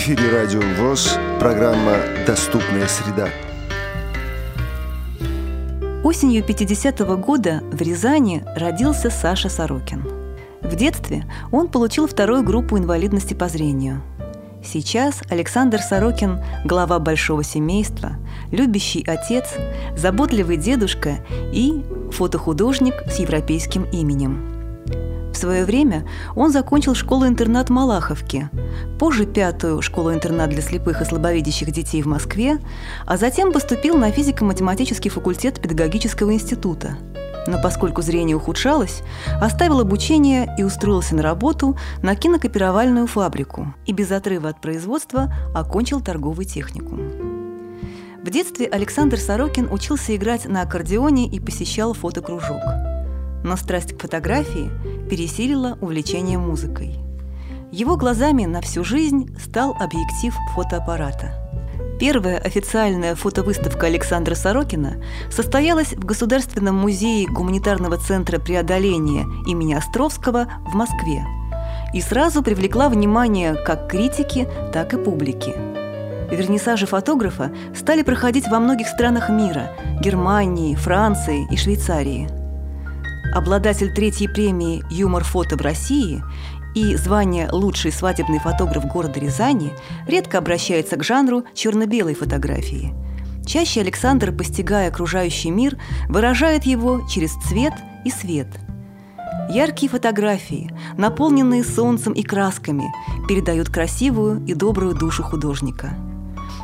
эфире Радио ВОЗ, программа «Доступная среда». Осенью 50-го года в Рязани родился Саша Сорокин. В детстве он получил вторую группу инвалидности по зрению. Сейчас Александр Сорокин – глава большого семейства, любящий отец, заботливый дедушка и фотохудожник с европейским именем – свое время он закончил школу-интернат Малаховки, позже пятую школу-интернат для слепых и слабовидящих детей в Москве, а затем поступил на физико-математический факультет педагогического института. Но поскольку зрение ухудшалось, оставил обучение и устроился на работу на кинокопировальную фабрику и без отрыва от производства окончил торговый техникум. В детстве Александр Сорокин учился играть на аккордеоне и посещал фотокружок – но страсть к фотографии пересилила увлечение музыкой. Его глазами на всю жизнь стал объектив фотоаппарата. Первая официальная фотовыставка Александра Сорокина состоялась в Государственном музее гуманитарного центра преодоления имени Островского в Москве и сразу привлекла внимание как критики, так и публики. Вернисажи фотографа стали проходить во многих странах мира – Германии, Франции и Швейцарии – обладатель третьей премии «Юмор фото в России» и звание «Лучший свадебный фотограф города Рязани» редко обращается к жанру черно-белой фотографии. Чаще Александр, постигая окружающий мир, выражает его через цвет и свет. Яркие фотографии, наполненные солнцем и красками, передают красивую и добрую душу художника.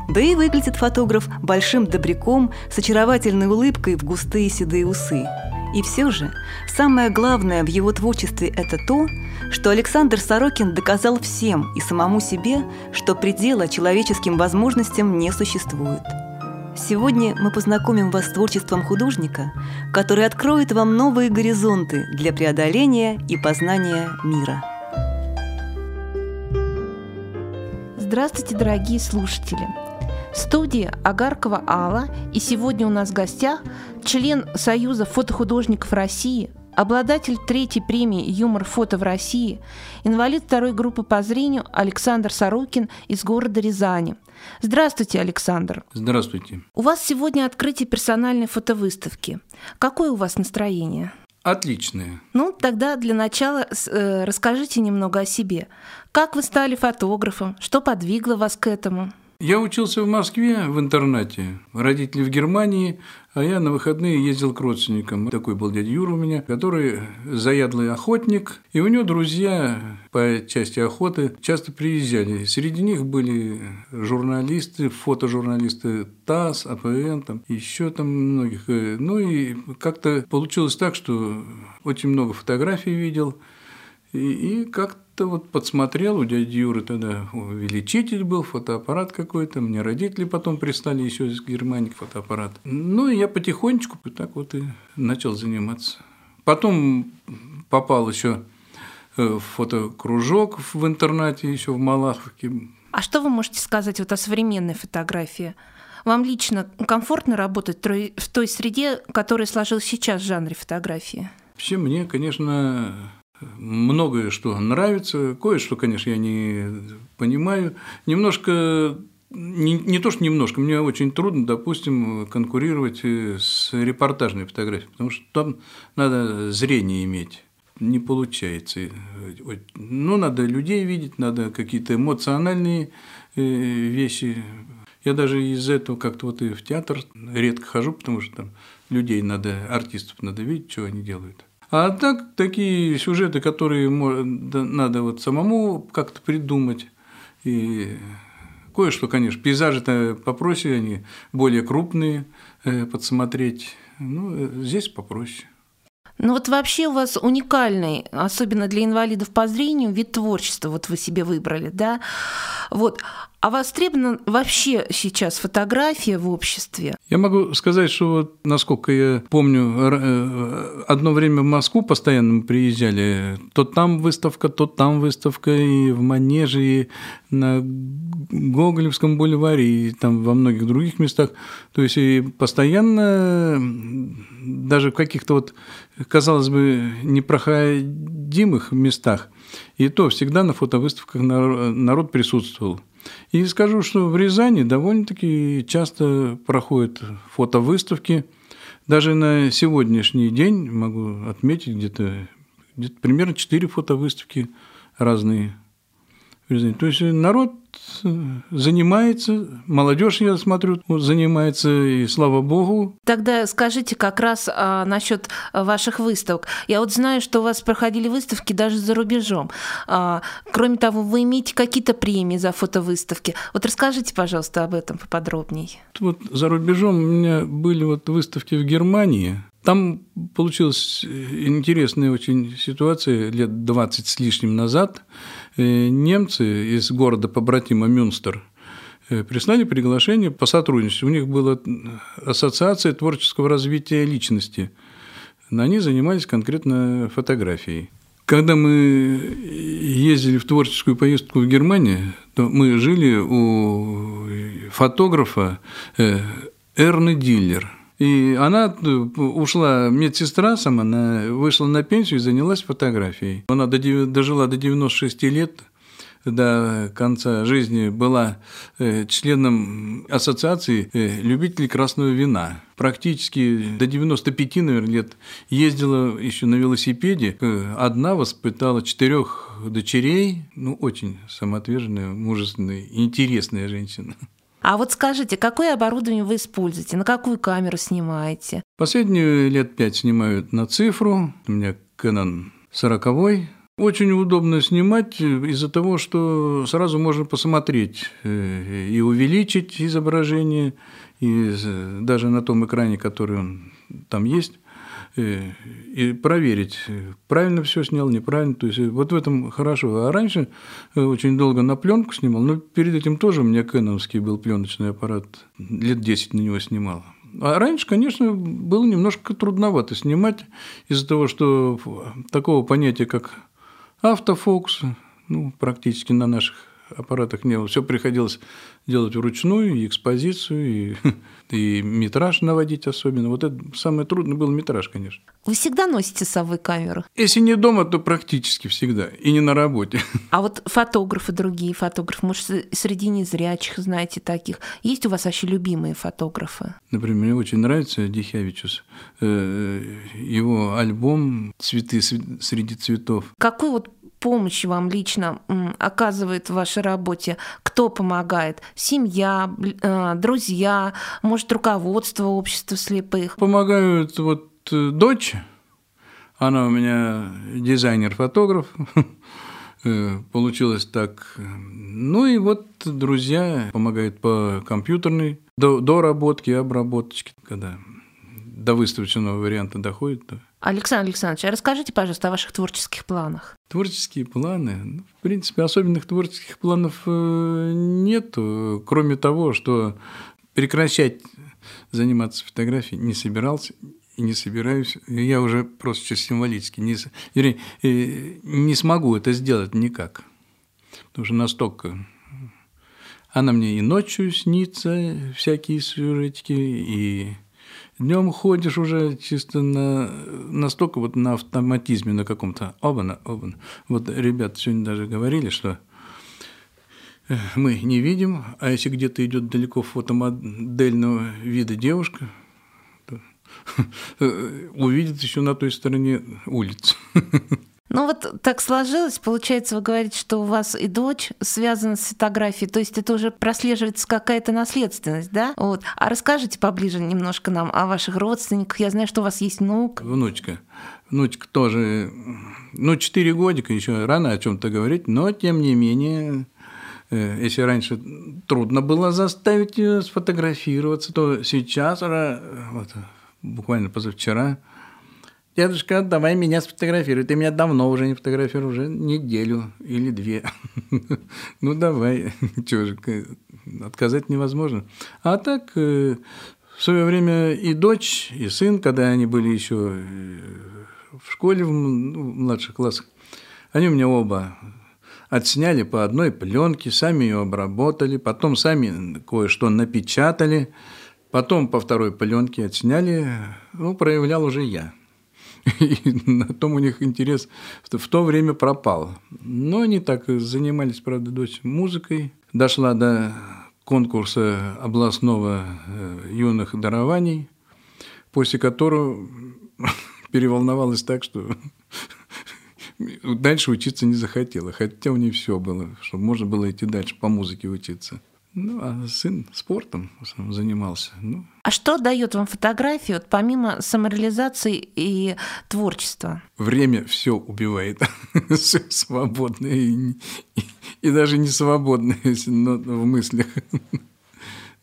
Да и выглядит фотограф большим добряком с очаровательной улыбкой в густые седые усы – и все же, самое главное в его творчестве – это то, что Александр Сорокин доказал всем и самому себе, что предела человеческим возможностям не существует. Сегодня мы познакомим вас с творчеством художника, который откроет вам новые горизонты для преодоления и познания мира. Здравствуйте, дорогие слушатели! Студии Агаркова Алла, и сегодня у нас в гостях член Союза фотохудожников России, обладатель третьей премии «Юмор фото в России», инвалид второй группы по зрению Александр Сорокин из города Рязани. Здравствуйте, Александр. Здравствуйте. У вас сегодня открытие персональной фотовыставки. Какое у вас настроение? Отличное. Ну, тогда для начала э, расскажите немного о себе. Как вы стали фотографом? Что подвигло вас к этому? Я учился в Москве в интернате, родители в Германии, а я на выходные ездил к родственникам. Такой был дядя Юра у меня, который заядлый охотник, и у него друзья по части охоты часто приезжали. Среди них были журналисты, фотожурналисты ТАСС, АПН, там, еще там многих. Ну и как-то получилось так, что очень много фотографий видел, и, и как-то как-то вот подсмотрел, у дяди Юры тогда увеличитель был, фотоаппарат какой-то, мне родители потом прислали еще из Германии фотоаппарат. Ну, и я потихонечку так вот и начал заниматься. Потом попал еще э, в фотокружок в интернате еще в Малаховке. А что вы можете сказать вот о современной фотографии? Вам лично комфортно работать в той среде, которая сложилась сейчас в жанре фотографии? Вообще мне, конечно, многое что нравится, кое-что, конечно, я не понимаю. Немножко не, не то, что немножко, мне очень трудно, допустим, конкурировать с репортажной фотографией, потому что там надо зрение иметь. Не получается. Ну, надо людей видеть, надо какие-то эмоциональные э, вещи. Я даже из-за этого как-то вот и в театр редко хожу, потому что там людей надо, артистов надо видеть, что они делают. А так, такие сюжеты, которые надо вот самому как-то придумать. И кое-что, конечно, пейзажи-то попроще, они более крупные, э, подсмотреть. Ну, э, здесь попроще. Ну вот вообще у вас уникальный, особенно для инвалидов по зрению, вид творчества вот вы себе выбрали, да? Вот. А востребована вообще сейчас фотография в обществе? Я могу сказать, что вот, насколько я помню, э, одно время в Москву постоянно мы приезжали, то там выставка, то там выставка, и в Манеже, и на Гоголевском бульваре, и там во многих других местах. То есть и постоянно, даже в каких-то вот, казалось бы, непроходимых местах, и то всегда на фотовыставках народ присутствовал. И скажу, что в Рязани довольно-таки часто проходят фотовыставки. Даже на сегодняшний день могу отметить где-то где примерно 4 фотовыставки разные. То есть народ занимается, молодежь, я смотрю, занимается, и слава богу. Тогда скажите как раз а, насчет ваших выставок. Я вот знаю, что у вас проходили выставки даже за рубежом. А, кроме того, вы имеете какие-то премии за фотовыставки. Вот расскажите, пожалуйста, об этом поподробнее. Вот за рубежом у меня были вот выставки в Германии, там получилась интересная очень ситуация лет 20 с лишним назад. Э, немцы из города побратима Мюнстер э, прислали приглашение по сотрудничеству. У них была ассоциация творческого развития личности. Они занимались конкретно фотографией. Когда мы ездили в творческую поездку в Германию, то мы жили у фотографа э, Эрны Диллер – и она э, ушла медсестра сама, она вышла на пенсию и занялась фотографией. Она дожила до 96 лет, до конца жизни была э, членом ассоциации э, любителей красного вина. Практически до 95, наверное, лет ездила еще на велосипеде. Одна воспитала четырех дочерей. Ну, очень самоотверженная, мужественная, интересная женщина. А вот скажите, какое оборудование вы используете, на какую камеру снимаете? Последние лет пять снимают на цифру. У меня Canon 40 очень удобно снимать из-за того, что сразу можно посмотреть э, и увеличить изображение, и даже на том экране, который он там есть, Э, и проверить, правильно все снял, неправильно. То есть вот в этом хорошо. А раньше э, очень долго на пленку снимал, но перед этим тоже у меня кэноновский был пленочный аппарат, лет 10 на него снимал. А раньше, конечно, было немножко трудновато снимать из-за того, что такого понятия, как автофокус, ну, практически на наших аппаратах не было. Все приходилось делать вручную, и экспозицию, и, и метраж наводить особенно. Вот это самое трудное был метраж, конечно. Вы всегда носите с собой камеру? Если не дома, то практически всегда, и не на работе. А вот фотографы, другие фотографы, может, среди незрячих знаете таких. Есть у вас вообще любимые фотографы? Например, мне очень нравится Дихявичус. Э, его альбом «Цветы среди цветов». Какой вот помощь вам лично оказывает в вашей работе? Кто помогает? Семья, э, друзья, может, руководство общества слепых? Помогают вот э, дочь, она у меня дизайнер-фотограф, э, получилось так. Ну и вот друзья помогают по компьютерной доработке, обработочке, когда до выставочного варианта доходит, то Александр Александрович, а расскажите, пожалуйста, о ваших творческих планах. Творческие планы? Ну, в принципе, особенных творческих планов э, нет, кроме того, что прекращать заниматься фотографией не собирался и не собираюсь. Я уже просто чисто символически не, э, не смогу это сделать никак. Потому что настолько она мне и ночью снится, всякие сюжетики, и Днем ходишь уже чисто на, настолько вот на автоматизме на каком-то. Обана, обана. Вот ребята сегодня даже говорили, что э, мы не видим, а если где-то идет далеко фотомодельного вида девушка, то увидит еще на той стороне улицы. Ну вот так сложилось, получается, вы говорите, что у вас и дочь связана с фотографией, то есть это уже прослеживается какая-то наследственность, да? Вот. А расскажите поближе немножко нам о ваших родственниках. Я знаю, что у вас есть внук. Внучка. Внучка тоже, ну, 4 годика, еще рано о чем-то говорить, но тем не менее, э, если раньше трудно было заставить ее сфотографироваться, то сейчас, вот, буквально позавчера, Дедушка, давай меня сфотографируй. Ты меня давно уже не фотографировал, уже неделю или две. Ну, давай. Чего же, отказать невозможно. А так, э, в свое время и дочь, и сын, когда они были еще э, в школе, в ну, младших классах, они у меня оба отсняли по одной пленке, сами ее обработали, потом сами кое-что напечатали, потом по второй пленке отсняли, ну, проявлял уже я. И на том у них интерес в то время пропал. Но они так занимались, правда, дочь музыкой. дошла до конкурса областного э, юных дарований, после которого переволновалась так, что дальше учиться не захотела, хотя у нее все было, чтобы можно было идти дальше по музыке учиться. Ну, а сын спортом занимался. Ну. А что дает вам фотография, вот, помимо самореализации и творчества? Время все убивает. все свободное и, и, и даже не свободное но в мыслях.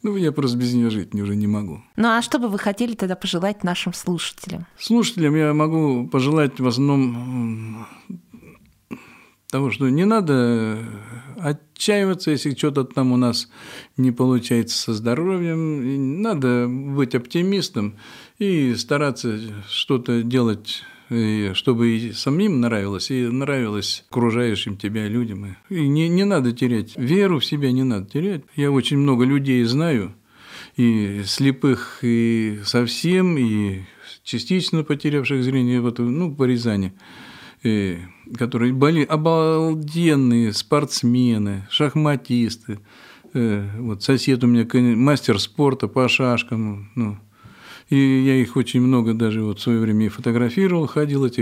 Ну, я просто без нее жить уже не могу. Ну, а что бы вы хотели тогда пожелать нашим слушателям? Слушателям я могу пожелать в основном того, что не надо отчаиваться, если что-то там у нас не получается со здоровьем. Надо быть оптимистом и стараться что-то делать чтобы и самим нравилось, и нравилось окружающим тебя людям. И не, не надо терять веру в себя, не надо терять. Я очень много людей знаю, и слепых, и совсем, и частично потерявших зрение вот, ну, по Рязани которые были обалденные спортсмены, шахматисты. Э, вот сосед у меня мастер спорта по шашкам. Ну, и я их очень много даже вот в свое время и фотографировал, ходил эти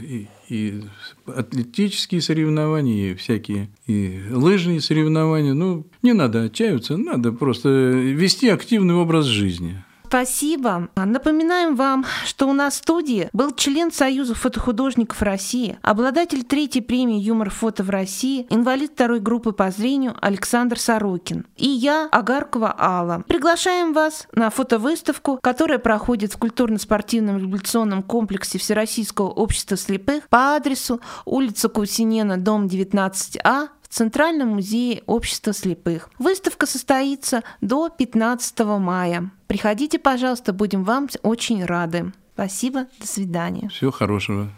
и, и атлетические соревнования, и всякие, и лыжные соревнования. Ну, не надо отчаиваться, надо просто вести активный образ жизни. Спасибо. Напоминаем вам, что у нас в студии был член Союза фотохудожников России, обладатель третьей премии «Юмор фото в России», инвалид второй группы по зрению Александр Сорокин. И я, Агаркова Алла. Приглашаем вас на фотовыставку, которая проходит в культурно-спортивном революционном комплексе Всероссийского общества слепых по адресу улица Кусинена, дом 19А, Центральном музее общества слепых. Выставка состоится до 15 мая. Приходите, пожалуйста, будем вам очень рады. Спасибо, до свидания. Всего хорошего.